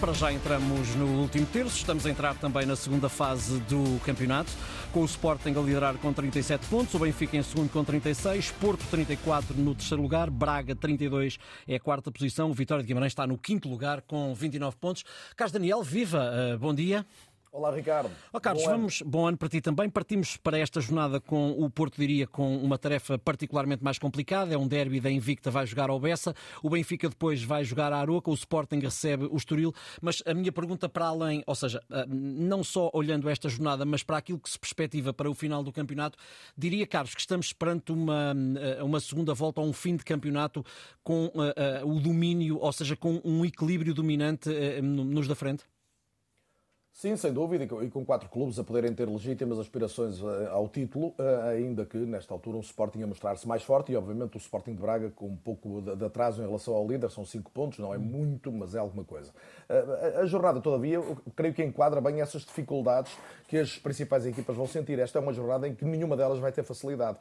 Para já entramos no último terço, estamos a entrar também na segunda fase do campeonato, com o Sporting a liderar com 37 pontos, o Benfica em segundo com 36, Porto 34 no terceiro lugar, Braga 32 é a quarta posição, o Vitória de Guimarães está no quinto lugar com 29 pontos. Carlos Daniel, viva, uh, bom dia. Olá, Ricardo. Oh, Carlos, bom vamos, ano. bom ano para ti também. Partimos para esta jornada com o Porto, diria, com uma tarefa particularmente mais complicada. É um derby da Invicta, vai jogar ao Bessa. O Benfica depois vai jogar à Aroca. O Sporting recebe o Estoril. Mas a minha pergunta para além, ou seja, ah, não só olhando esta jornada, mas para aquilo que se perspectiva para o final do campeonato, diria, Carlos, que estamos perante uma, ah, uma segunda volta, ou um fim de campeonato com uh, uh, o domínio, ou seja, com um equilíbrio dominante uh, nos da frente? Sim, sem dúvida, e com quatro clubes a poderem ter legítimas aspirações eh, ao título, eh, ainda que nesta altura o Sporting a mostrar-se mais forte e obviamente o Sporting de Braga com um pouco de atraso em relação ao líder, são cinco pontos, não é muito, mas é alguma coisa. Eh, a jornada, todavia, creio que enquadra bem essas dificuldades que as principais equipas vão sentir. Esta é uma jornada em que nenhuma delas vai ter facilidade.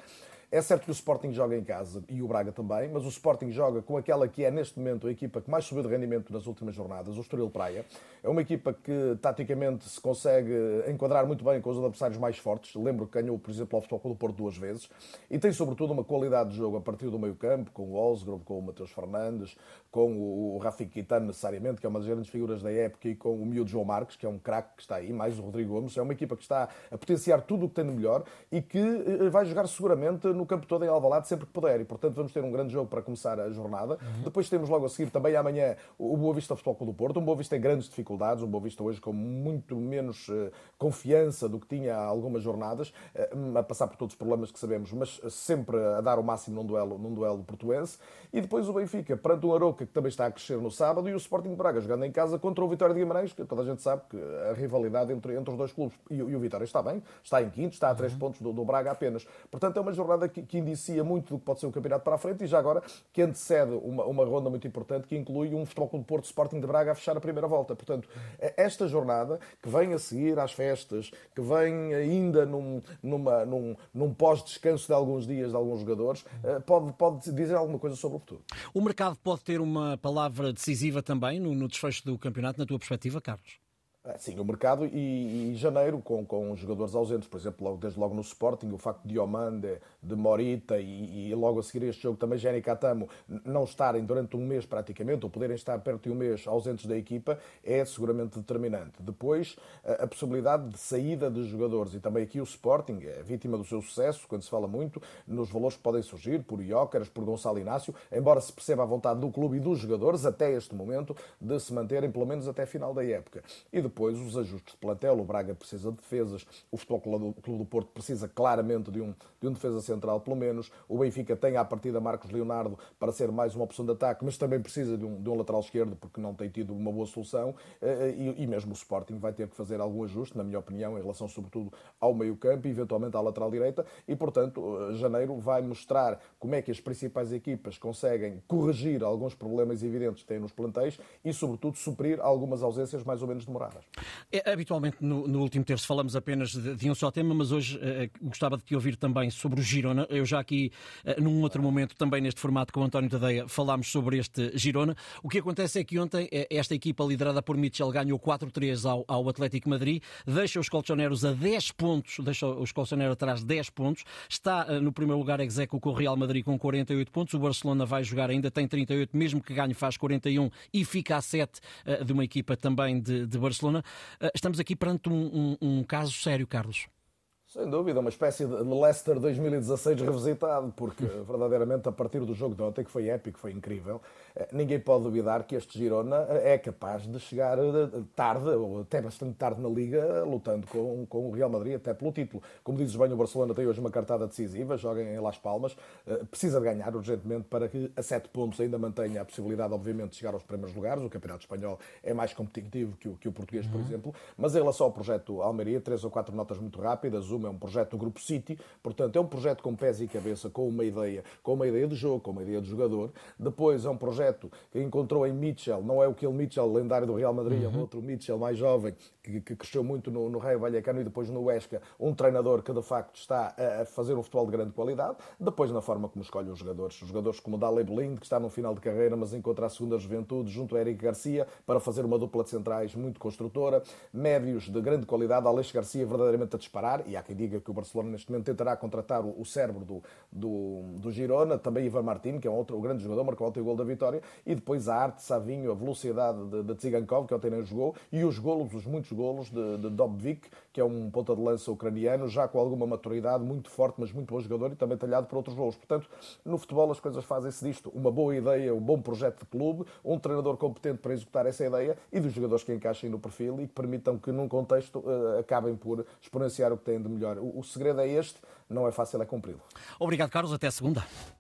É certo que o Sporting joga em casa e o Braga também, mas o Sporting joga com aquela que é neste momento a equipa que mais subiu de rendimento nas últimas jornadas, o Estoril Praia. É uma equipa que taticamente se consegue enquadrar muito bem com os adversários mais fortes. Lembro que ganhou, por exemplo, ao Futebol do Porto duas vezes e tem sobretudo uma qualidade de jogo a partir do meio-campo, com o Osgrove, com o Mateus Fernandes, com o Rafik Kitano necessariamente, que é uma das grandes figuras da época, e com o miúdo João Marques, que é um craque que está aí, mais o Rodrigo Gomes. É uma equipa que está a potenciar tudo o que tem de melhor e que eh, vai jogar seguramente no campo todo em Alvalade sempre que puder. E, portanto, vamos ter um grande jogo para começar a jornada. Uhum. Depois temos logo a seguir também amanhã o Boa Vista Futebol Clube do Porto. Um Boa Vista em grandes dificuldades, um Boa Vista hoje com muito menos uh, confiança do que tinha há algumas jornadas, uh, a passar por todos os problemas que sabemos, mas sempre a dar o máximo num duelo, num duelo portuense. E depois o Benfica, perante o Aroca, que também está a crescer no sábado, e o Sporting de Braga, jogando em casa contra o Vitória de Guimarães, que toda a gente sabe que a rivalidade entre, entre os dois clubes. E, e o Vitória está bem, está em quinto, está a três uhum. pontos do, do Braga apenas. Portanto, é uma jornada que, que indicia muito do que pode ser o campeonato para a frente e já agora que antecede uma, uma ronda muito importante que inclui um Futebol Clube Porto Sporting de Braga a fechar a primeira volta. Portanto, esta jornada que vem a seguir às festas, que vem ainda num, numa, num, num pós-descanso de alguns dias de alguns jogadores, eh, pode, pode dizer alguma coisa sobre o futuro. O mercado pode ter uma palavra decisiva também no, no desfecho do campeonato, na tua perspectiva, Carlos? Sim, o mercado e, e, janeiro com, com jogadores ausentes, por exemplo, logo, desde logo no Sporting, o facto de Omande, de Morita e, e, logo a seguir este jogo também Jenny Catamo não estarem durante um mês praticamente, ou poderem estar perto de um mês ausentes da equipa, é seguramente determinante. Depois, a, a possibilidade de saída de jogadores e também aqui o Sporting é vítima do seu sucesso, quando se fala muito nos valores que podem surgir por Iócaras, por Gonçalo Inácio, embora se perceba a vontade do clube e dos jogadores até este momento de se manterem pelo menos até final da época. E depois depois os ajustes de plantel. O Braga precisa de defesas, o Futebol Clube do Porto precisa claramente de um, de um defesa central, pelo menos. O Benfica tem à partida Marcos Leonardo para ser mais uma opção de ataque, mas também precisa de um, de um lateral esquerdo porque não tem tido uma boa solução. Eh, e, e mesmo o Sporting vai ter que fazer algum ajuste, na minha opinião, em relação sobretudo ao meio-campo e eventualmente à lateral direita. E portanto, eh, janeiro vai mostrar como é que as principais equipas conseguem corrigir alguns problemas evidentes que têm nos plantéis e, sobretudo, suprir algumas ausências mais ou menos demoradas. É, habitualmente no, no, último terço falamos apenas de, de um só tema, mas hoje uh, gostava de te ouvir também sobre o Girona. Eu já aqui, uh, num outro momento, também neste formato com o António Tadeia, falámos sobre este Girona. O que acontece é que ontem esta equipa liderada por Mitchell ganhou 4-3 ao, ao Atlético Madrid, deixa os colchoneros a 10 pontos, deixa os colchoneros atrás 10 pontos, está no primeiro lugar execo com o Real Madrid com 48 pontos, o Barcelona vai jogar ainda, tem 38, mesmo que ganhe faz 41 e fica a 7 de uma equipa também de, de Barcelona. Eh, estamos aqui perante um, um, um caso sério, Carlos. Sem dúvida, uma espécie de Leicester 2016 revisitado, porque verdadeiramente a partir do jogo de ontem, que foi épico, foi incrível, eh, ninguém pode duvidar que este Girona eh, é capaz de chegar eh, tarde, ou até bastante tarde na Liga, lutando com, com o Real Madrid, até pelo título. Como dizes bem, o Barcelona tem hoje uma cartada decisiva, joga em Las Palmas, precisa de ganhar urgentemente para que a sete pontos ainda mantenha a possibilidade, obviamente, de chegar aos primeiros lugares. O Campeonato Espanhol é mais competitivo que o, que o português, por uhum. exemplo, mas em relação ao projeto Almeria, três ou quatro notas muito rápidas, uma é um projeto do Grupo City, portanto é um projeto com pés e cabeça, com uma ideia, com uma ideia de jogo, com uma ideia de jogador. Depois é um projeto que encontrou em Mitchell, não é o aquele Mitchell lendário do Real Madrid, uhum. é um outro Mitchell mais jovem, que, que cresceu muito no, no Raio Vallecano e depois no Huesca, um treinador que de facto está a, a fazer um futebol de grande qualidade. Depois na forma como escolhe os jogadores, os jogadores como Dale Blind, que está no final de carreira, mas encontra a segunda juventude junto a Eric Garcia para fazer uma dupla de centrais muito construtora, médios de grande qualidade, Alex Garcia verdadeiramente a disparar, e há quem diga que o Barcelona neste momento tentará contratar o, o cérebro do, do, do, Girona, também Ivan Martin, que é um outro grande jogador, marcou o gol da vitória, e depois a arte, Savinho, a velocidade de, de Tsigankov, que ontem não jogou, e os golos, os muitos golos de, de Dobvik, que é um ponta de lança ucraniano, já com alguma maturidade, muito forte, mas muito bom jogador e também talhado por outros golos. Portanto, no futebol as coisas fazem-se disto. Uma boa ideia, um bom projeto de clube, um treinador competente para executar essa ideia e dos jogadores que encaixem no perfil e que permitam que, num contexto, uh, acabem por exponenciar o que têm de melhor. O, o segredo é este, não é fácil é cumpri-lo. Obrigado, Carlos. Até segunda.